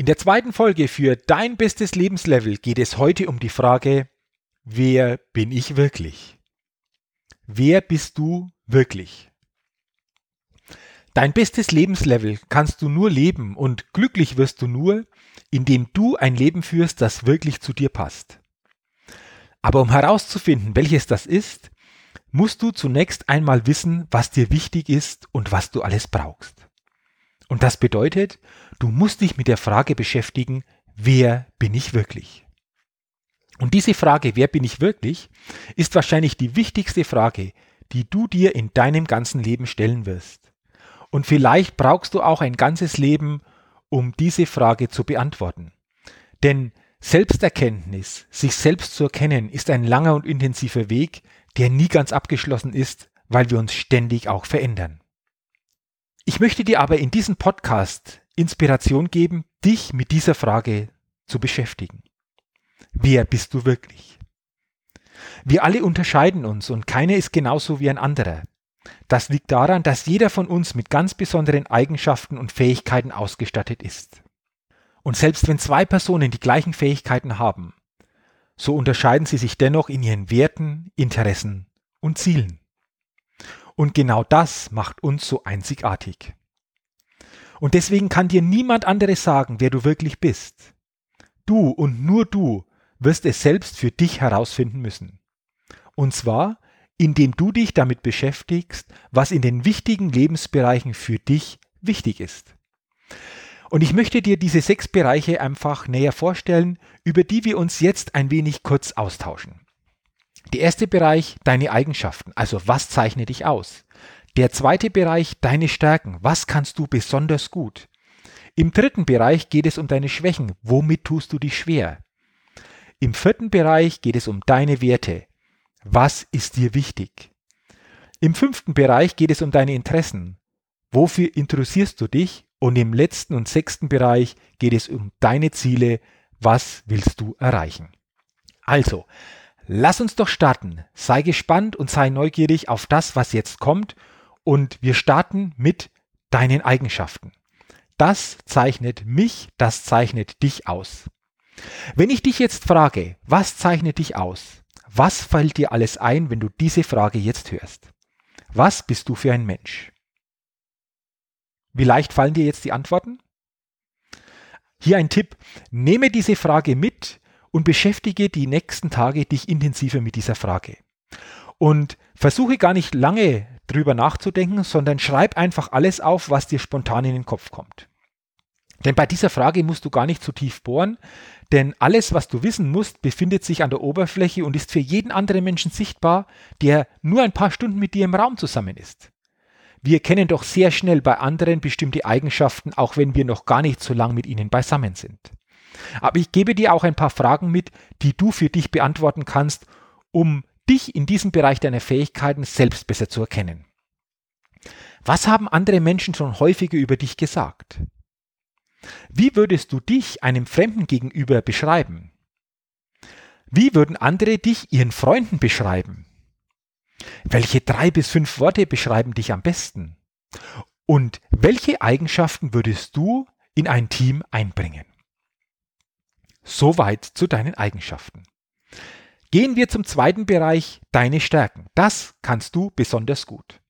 In der zweiten Folge für Dein bestes Lebenslevel geht es heute um die Frage, wer bin ich wirklich? Wer bist du wirklich? Dein bestes Lebenslevel kannst du nur leben und glücklich wirst du nur, indem du ein Leben führst, das wirklich zu dir passt. Aber um herauszufinden, welches das ist, musst du zunächst einmal wissen, was dir wichtig ist und was du alles brauchst. Und das bedeutet, du musst dich mit der Frage beschäftigen, wer bin ich wirklich? Und diese Frage, wer bin ich wirklich, ist wahrscheinlich die wichtigste Frage, die du dir in deinem ganzen Leben stellen wirst. Und vielleicht brauchst du auch ein ganzes Leben, um diese Frage zu beantworten. Denn Selbsterkenntnis, sich selbst zu erkennen, ist ein langer und intensiver Weg, der nie ganz abgeschlossen ist, weil wir uns ständig auch verändern. Ich möchte dir aber in diesem Podcast Inspiration geben, dich mit dieser Frage zu beschäftigen. Wer bist du wirklich? Wir alle unterscheiden uns und keiner ist genauso wie ein anderer. Das liegt daran, dass jeder von uns mit ganz besonderen Eigenschaften und Fähigkeiten ausgestattet ist. Und selbst wenn zwei Personen die gleichen Fähigkeiten haben, so unterscheiden sie sich dennoch in ihren Werten, Interessen und Zielen. Und genau das macht uns so einzigartig. Und deswegen kann dir niemand anderes sagen, wer du wirklich bist. Du und nur du wirst es selbst für dich herausfinden müssen. Und zwar, indem du dich damit beschäftigst, was in den wichtigen Lebensbereichen für dich wichtig ist. Und ich möchte dir diese sechs Bereiche einfach näher vorstellen, über die wir uns jetzt ein wenig kurz austauschen. Der erste Bereich, deine Eigenschaften, also was zeichnet dich aus? Der zweite Bereich, deine Stärken, was kannst du besonders gut? Im dritten Bereich geht es um deine Schwächen, womit tust du dich schwer? Im vierten Bereich geht es um deine Werte, was ist dir wichtig? Im fünften Bereich geht es um deine Interessen, wofür interessierst du dich? Und im letzten und sechsten Bereich geht es um deine Ziele, was willst du erreichen? Also, Lass uns doch starten. Sei gespannt und sei neugierig auf das, was jetzt kommt. Und wir starten mit deinen Eigenschaften. Das zeichnet mich, das zeichnet dich aus. Wenn ich dich jetzt frage, was zeichnet dich aus? Was fällt dir alles ein, wenn du diese Frage jetzt hörst? Was bist du für ein Mensch? Wie leicht fallen dir jetzt die Antworten? Hier ein Tipp. Nehme diese Frage mit und beschäftige die nächsten Tage dich intensiver mit dieser Frage. Und versuche gar nicht lange drüber nachzudenken, sondern schreib einfach alles auf, was dir spontan in den Kopf kommt. Denn bei dieser Frage musst du gar nicht zu tief bohren, denn alles, was du wissen musst, befindet sich an der Oberfläche und ist für jeden anderen Menschen sichtbar, der nur ein paar Stunden mit dir im Raum zusammen ist. Wir kennen doch sehr schnell bei anderen bestimmte Eigenschaften, auch wenn wir noch gar nicht so lang mit ihnen beisammen sind. Aber ich gebe dir auch ein paar Fragen mit, die du für dich beantworten kannst, um dich in diesem Bereich deiner Fähigkeiten selbst besser zu erkennen. Was haben andere Menschen schon häufiger über dich gesagt? Wie würdest du dich einem Fremden gegenüber beschreiben? Wie würden andere dich ihren Freunden beschreiben? Welche drei bis fünf Worte beschreiben dich am besten? Und welche Eigenschaften würdest du in ein Team einbringen? Soweit zu deinen Eigenschaften. Gehen wir zum zweiten Bereich, deine Stärken. Das kannst du besonders gut.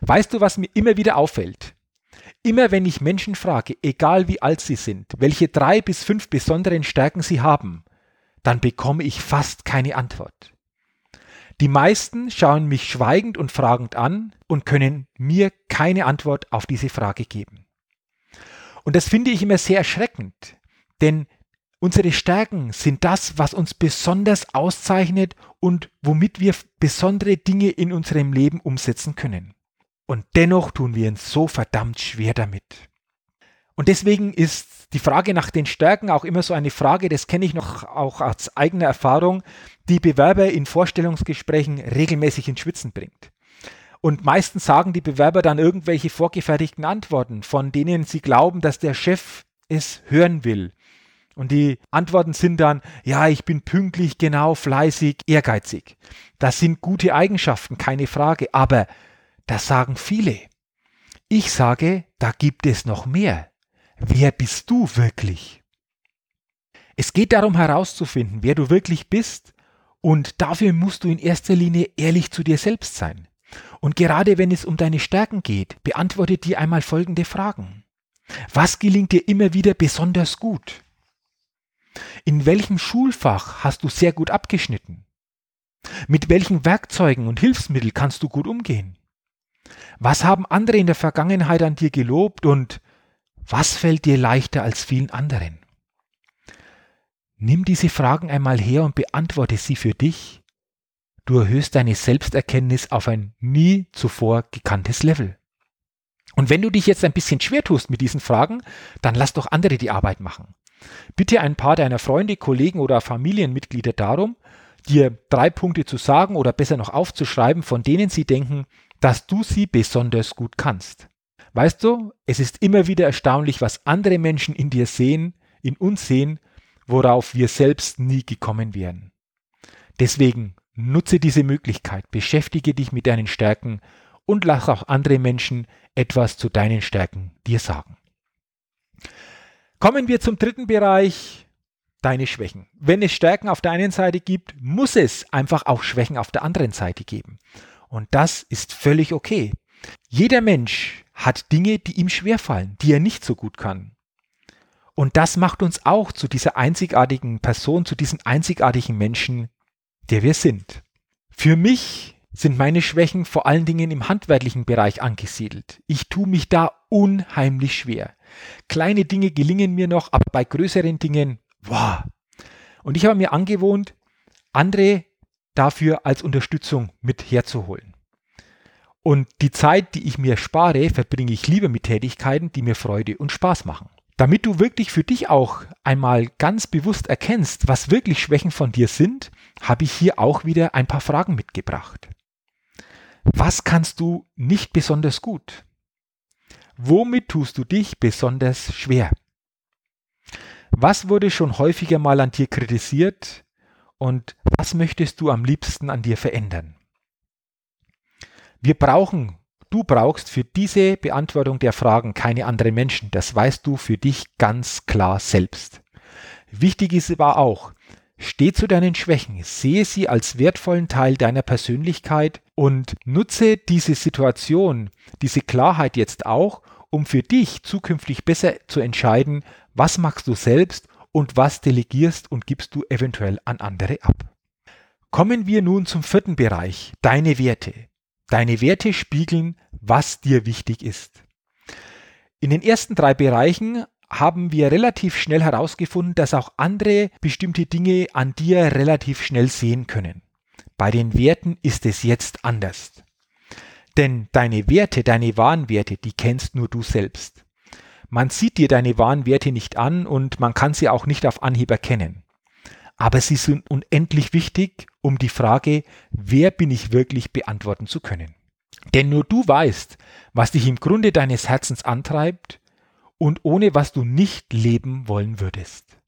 Weißt du, was mir immer wieder auffällt? Immer wenn ich Menschen frage, egal wie alt sie sind, welche drei bis fünf besonderen Stärken sie haben, dann bekomme ich fast keine Antwort. Die meisten schauen mich schweigend und fragend an und können mir keine Antwort auf diese Frage geben. Und das finde ich immer sehr erschreckend, denn Unsere Stärken sind das, was uns besonders auszeichnet und womit wir besondere Dinge in unserem Leben umsetzen können. Und dennoch tun wir uns so verdammt schwer damit. Und deswegen ist die Frage nach den Stärken auch immer so eine Frage, das kenne ich noch auch aus eigener Erfahrung, die Bewerber in Vorstellungsgesprächen regelmäßig ins Schwitzen bringt. Und meistens sagen die Bewerber dann irgendwelche vorgefertigten Antworten, von denen sie glauben, dass der Chef es hören will. Und die Antworten sind dann, ja, ich bin pünktlich, genau, fleißig, ehrgeizig. Das sind gute Eigenschaften, keine Frage, aber das sagen viele. Ich sage, da gibt es noch mehr. Wer bist du wirklich? Es geht darum herauszufinden, wer du wirklich bist, und dafür musst du in erster Linie ehrlich zu dir selbst sein. Und gerade wenn es um deine Stärken geht, beantworte dir einmal folgende Fragen. Was gelingt dir immer wieder besonders gut? In welchem Schulfach hast du sehr gut abgeschnitten? Mit welchen Werkzeugen und Hilfsmitteln kannst du gut umgehen? Was haben andere in der Vergangenheit an dir gelobt und was fällt dir leichter als vielen anderen? Nimm diese Fragen einmal her und beantworte sie für dich. Du erhöhst deine Selbsterkenntnis auf ein nie zuvor gekanntes Level. Und wenn du dich jetzt ein bisschen schwer tust mit diesen Fragen, dann lass doch andere die Arbeit machen. Bitte ein paar deiner Freunde, Kollegen oder Familienmitglieder darum, dir drei Punkte zu sagen oder besser noch aufzuschreiben, von denen sie denken, dass du sie besonders gut kannst. Weißt du, es ist immer wieder erstaunlich, was andere Menschen in dir sehen, in uns sehen, worauf wir selbst nie gekommen wären. Deswegen nutze diese Möglichkeit, beschäftige dich mit deinen Stärken und lass auch andere Menschen etwas zu deinen Stärken dir sagen. Kommen wir zum dritten Bereich, deine Schwächen. Wenn es Stärken auf der einen Seite gibt, muss es einfach auch Schwächen auf der anderen Seite geben. Und das ist völlig okay. Jeder Mensch hat Dinge, die ihm schwerfallen, die er nicht so gut kann. Und das macht uns auch zu dieser einzigartigen Person, zu diesem einzigartigen Menschen, der wir sind. Für mich sind meine Schwächen vor allen Dingen im handwerklichen Bereich angesiedelt. Ich tue mich da unheimlich schwer. Kleine Dinge gelingen mir noch, aber bei größeren Dingen, wow. Und ich habe mir angewohnt, andere dafür als Unterstützung mit herzuholen. Und die Zeit, die ich mir spare, verbringe ich lieber mit Tätigkeiten, die mir Freude und Spaß machen. Damit du wirklich für dich auch einmal ganz bewusst erkennst, was wirklich Schwächen von dir sind, habe ich hier auch wieder ein paar Fragen mitgebracht. Was kannst du nicht besonders gut? Womit tust du dich besonders schwer? Was wurde schon häufiger mal an dir kritisiert und was möchtest du am liebsten an dir verändern? Wir brauchen, du brauchst für diese Beantwortung der Fragen keine anderen Menschen. Das weißt du für dich ganz klar selbst. Wichtig ist aber auch, steh zu deinen Schwächen, sehe sie als wertvollen Teil deiner Persönlichkeit und nutze diese Situation, diese Klarheit jetzt auch, um für dich zukünftig besser zu entscheiden, was machst du selbst und was delegierst und gibst du eventuell an andere ab. Kommen wir nun zum vierten Bereich, deine Werte. Deine Werte spiegeln, was dir wichtig ist. In den ersten drei Bereichen haben wir relativ schnell herausgefunden, dass auch andere bestimmte Dinge an dir relativ schnell sehen können. Bei den Werten ist es jetzt anders. Denn deine Werte, deine wahren Werte, die kennst nur du selbst. Man sieht dir deine wahren Werte nicht an und man kann sie auch nicht auf Anhieb erkennen. Aber sie sind unendlich wichtig, um die Frage, wer bin ich wirklich, beantworten zu können. Denn nur du weißt, was dich im Grunde deines Herzens antreibt und ohne was du nicht leben wollen würdest.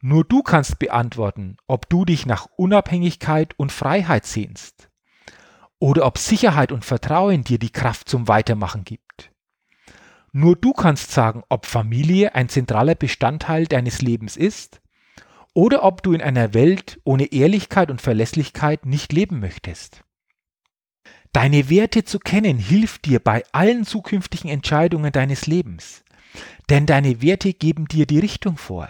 Nur du kannst beantworten, ob du dich nach Unabhängigkeit und Freiheit sehnst oder ob Sicherheit und Vertrauen dir die Kraft zum Weitermachen gibt. Nur du kannst sagen, ob Familie ein zentraler Bestandteil deines Lebens ist oder ob du in einer Welt ohne Ehrlichkeit und Verlässlichkeit nicht leben möchtest. Deine Werte zu kennen hilft dir bei allen zukünftigen Entscheidungen deines Lebens, denn deine Werte geben dir die Richtung vor.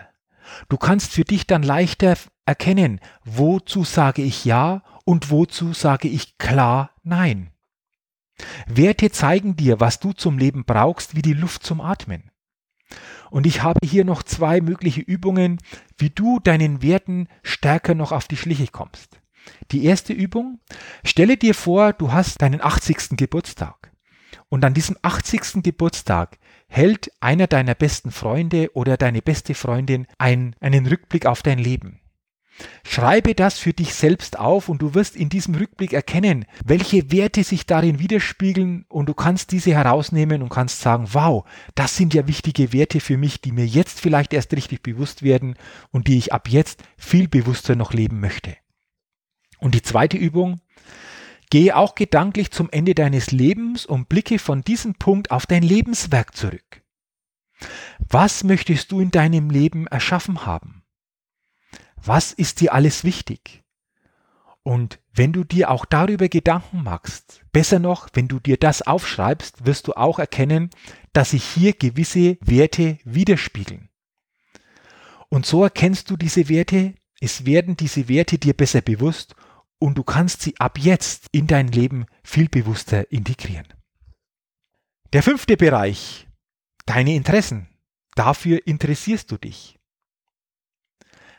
Du kannst für dich dann leichter erkennen, wozu sage ich Ja und wozu sage ich klar Nein. Werte zeigen dir, was du zum Leben brauchst, wie die Luft zum Atmen. Und ich habe hier noch zwei mögliche Übungen, wie du deinen Werten stärker noch auf die Schliche kommst. Die erste Übung, stelle dir vor, du hast deinen 80. Geburtstag und an diesem 80. Geburtstag hält einer deiner besten Freunde oder deine beste Freundin ein, einen Rückblick auf dein Leben. Schreibe das für dich selbst auf und du wirst in diesem Rückblick erkennen, welche Werte sich darin widerspiegeln und du kannst diese herausnehmen und kannst sagen, wow, das sind ja wichtige Werte für mich, die mir jetzt vielleicht erst richtig bewusst werden und die ich ab jetzt viel bewusster noch leben möchte. Und die zweite Übung, gehe auch gedanklich zum Ende deines Lebens und blicke von diesem Punkt auf dein Lebenswerk zurück. Was möchtest du in deinem Leben erschaffen haben? Was ist dir alles wichtig? Und wenn du dir auch darüber Gedanken machst, besser noch, wenn du dir das aufschreibst, wirst du auch erkennen, dass sich hier gewisse Werte widerspiegeln. Und so erkennst du diese Werte, es werden diese Werte dir besser bewusst und du kannst sie ab jetzt in dein Leben viel bewusster integrieren. Der fünfte Bereich, deine Interessen. Dafür interessierst du dich.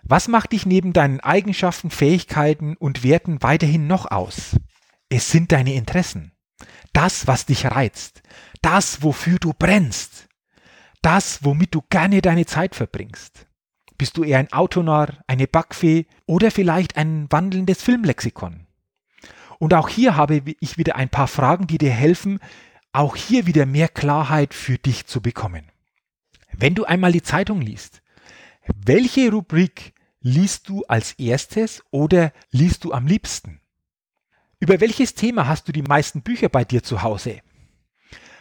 Was macht dich neben deinen Eigenschaften, Fähigkeiten und Werten weiterhin noch aus? Es sind deine Interessen. Das, was dich reizt. Das, wofür du brennst. Das, womit du gerne deine Zeit verbringst. Bist du eher ein Autonarr, eine Backfee oder vielleicht ein wandelndes Filmlexikon? Und auch hier habe ich wieder ein paar Fragen, die dir helfen, auch hier wieder mehr Klarheit für dich zu bekommen. Wenn du einmal die Zeitung liest, welche Rubrik liest du als erstes oder liest du am liebsten? Über welches Thema hast du die meisten Bücher bei dir zu Hause?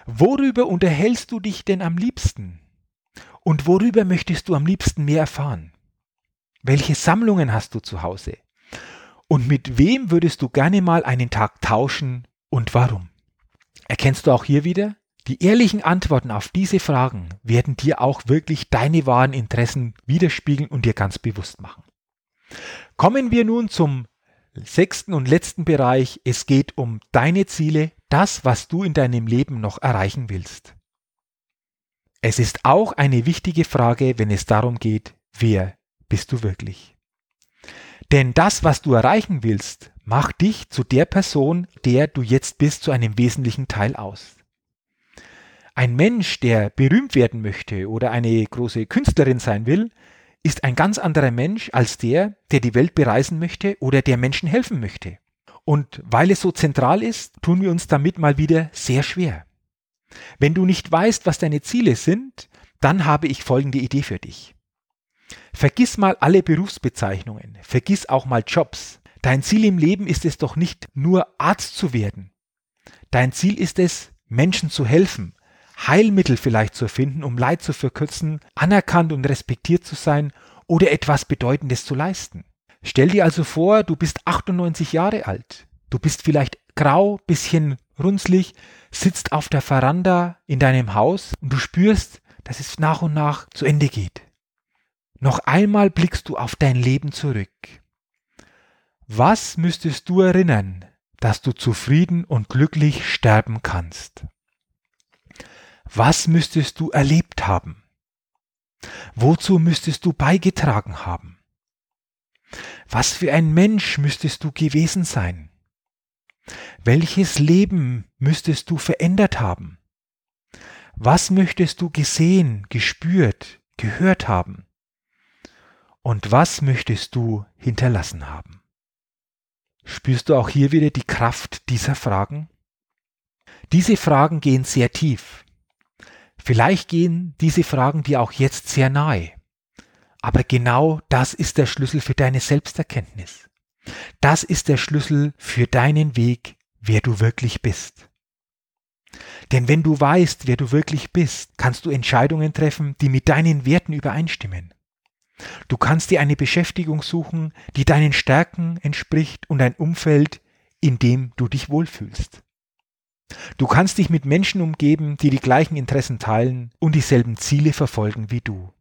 Worüber unterhältst du dich denn am liebsten? Und worüber möchtest du am liebsten mehr erfahren? Welche Sammlungen hast du zu Hause? Und mit wem würdest du gerne mal einen Tag tauschen und warum? Erkennst du auch hier wieder? Die ehrlichen Antworten auf diese Fragen werden dir auch wirklich deine wahren Interessen widerspiegeln und dir ganz bewusst machen. Kommen wir nun zum sechsten und letzten Bereich. Es geht um deine Ziele, das, was du in deinem Leben noch erreichen willst. Es ist auch eine wichtige Frage, wenn es darum geht, wer bist du wirklich? Denn das, was du erreichen willst, macht dich zu der Person, der du jetzt bist, zu einem wesentlichen Teil aus. Ein Mensch, der berühmt werden möchte oder eine große Künstlerin sein will, ist ein ganz anderer Mensch als der, der die Welt bereisen möchte oder der Menschen helfen möchte. Und weil es so zentral ist, tun wir uns damit mal wieder sehr schwer. Wenn du nicht weißt, was deine Ziele sind, dann habe ich folgende Idee für dich. Vergiss mal alle Berufsbezeichnungen, vergiss auch mal Jobs. Dein Ziel im Leben ist es doch nicht nur Arzt zu werden. Dein Ziel ist es, Menschen zu helfen, Heilmittel vielleicht zu erfinden, um Leid zu verkürzen, anerkannt und respektiert zu sein oder etwas Bedeutendes zu leisten. Stell dir also vor, du bist 98 Jahre alt. Du bist vielleicht grau, bisschen runzlig, sitzt auf der Veranda in deinem Haus und du spürst, dass es nach und nach zu Ende geht. Noch einmal blickst du auf dein Leben zurück. Was müsstest du erinnern, dass du zufrieden und glücklich sterben kannst? Was müsstest du erlebt haben? Wozu müsstest du beigetragen haben? Was für ein Mensch müsstest du gewesen sein? Welches Leben müsstest du verändert haben? Was möchtest du gesehen, gespürt, gehört haben? Und was möchtest du hinterlassen haben? Spürst du auch hier wieder die Kraft dieser Fragen? Diese Fragen gehen sehr tief. Vielleicht gehen diese Fragen dir auch jetzt sehr nahe. Aber genau das ist der Schlüssel für deine Selbsterkenntnis. Das ist der Schlüssel für deinen Weg, wer du wirklich bist. Denn wenn du weißt, wer du wirklich bist, kannst du Entscheidungen treffen, die mit deinen Werten übereinstimmen. Du kannst dir eine Beschäftigung suchen, die deinen Stärken entspricht und ein Umfeld, in dem du dich wohlfühlst. Du kannst dich mit Menschen umgeben, die die gleichen Interessen teilen und dieselben Ziele verfolgen wie du.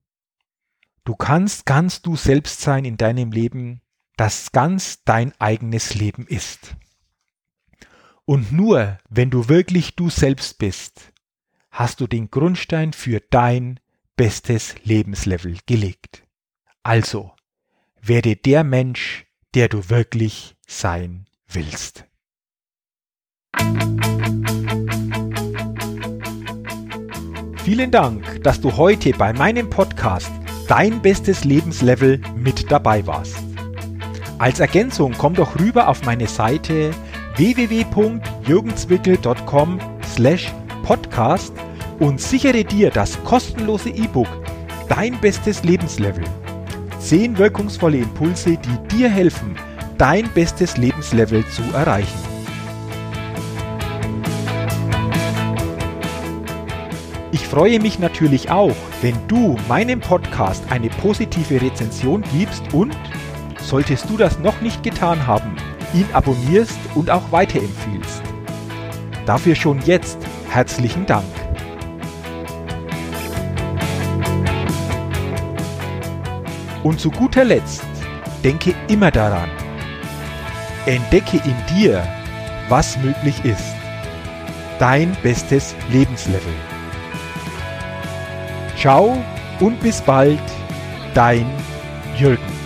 Du kannst ganz du selbst sein in deinem Leben, das ganz dein eigenes Leben ist. Und nur wenn du wirklich du selbst bist, hast du den Grundstein für dein bestes Lebenslevel gelegt. Also, werde der Mensch, der du wirklich sein willst. Vielen Dank, dass du heute bei meinem Podcast Dein bestes Lebenslevel mit dabei warst. Als Ergänzung komm doch rüber auf meine Seite www.jürgenzwickel.com slash podcast und sichere dir das kostenlose E-Book Dein bestes Lebenslevel. Zehn wirkungsvolle Impulse, die dir helfen, dein bestes Lebenslevel zu erreichen. Ich freue mich natürlich auch, wenn du meinem Podcast eine positive Rezension gibst und, solltest du das noch nicht getan haben, ihn abonnierst und auch weiterempfiehlst. Dafür schon jetzt herzlichen Dank. Und zu guter Letzt, denke immer daran, entdecke in dir, was möglich ist. Dein bestes Lebenslevel. Ciao und bis bald, dein Jürgen.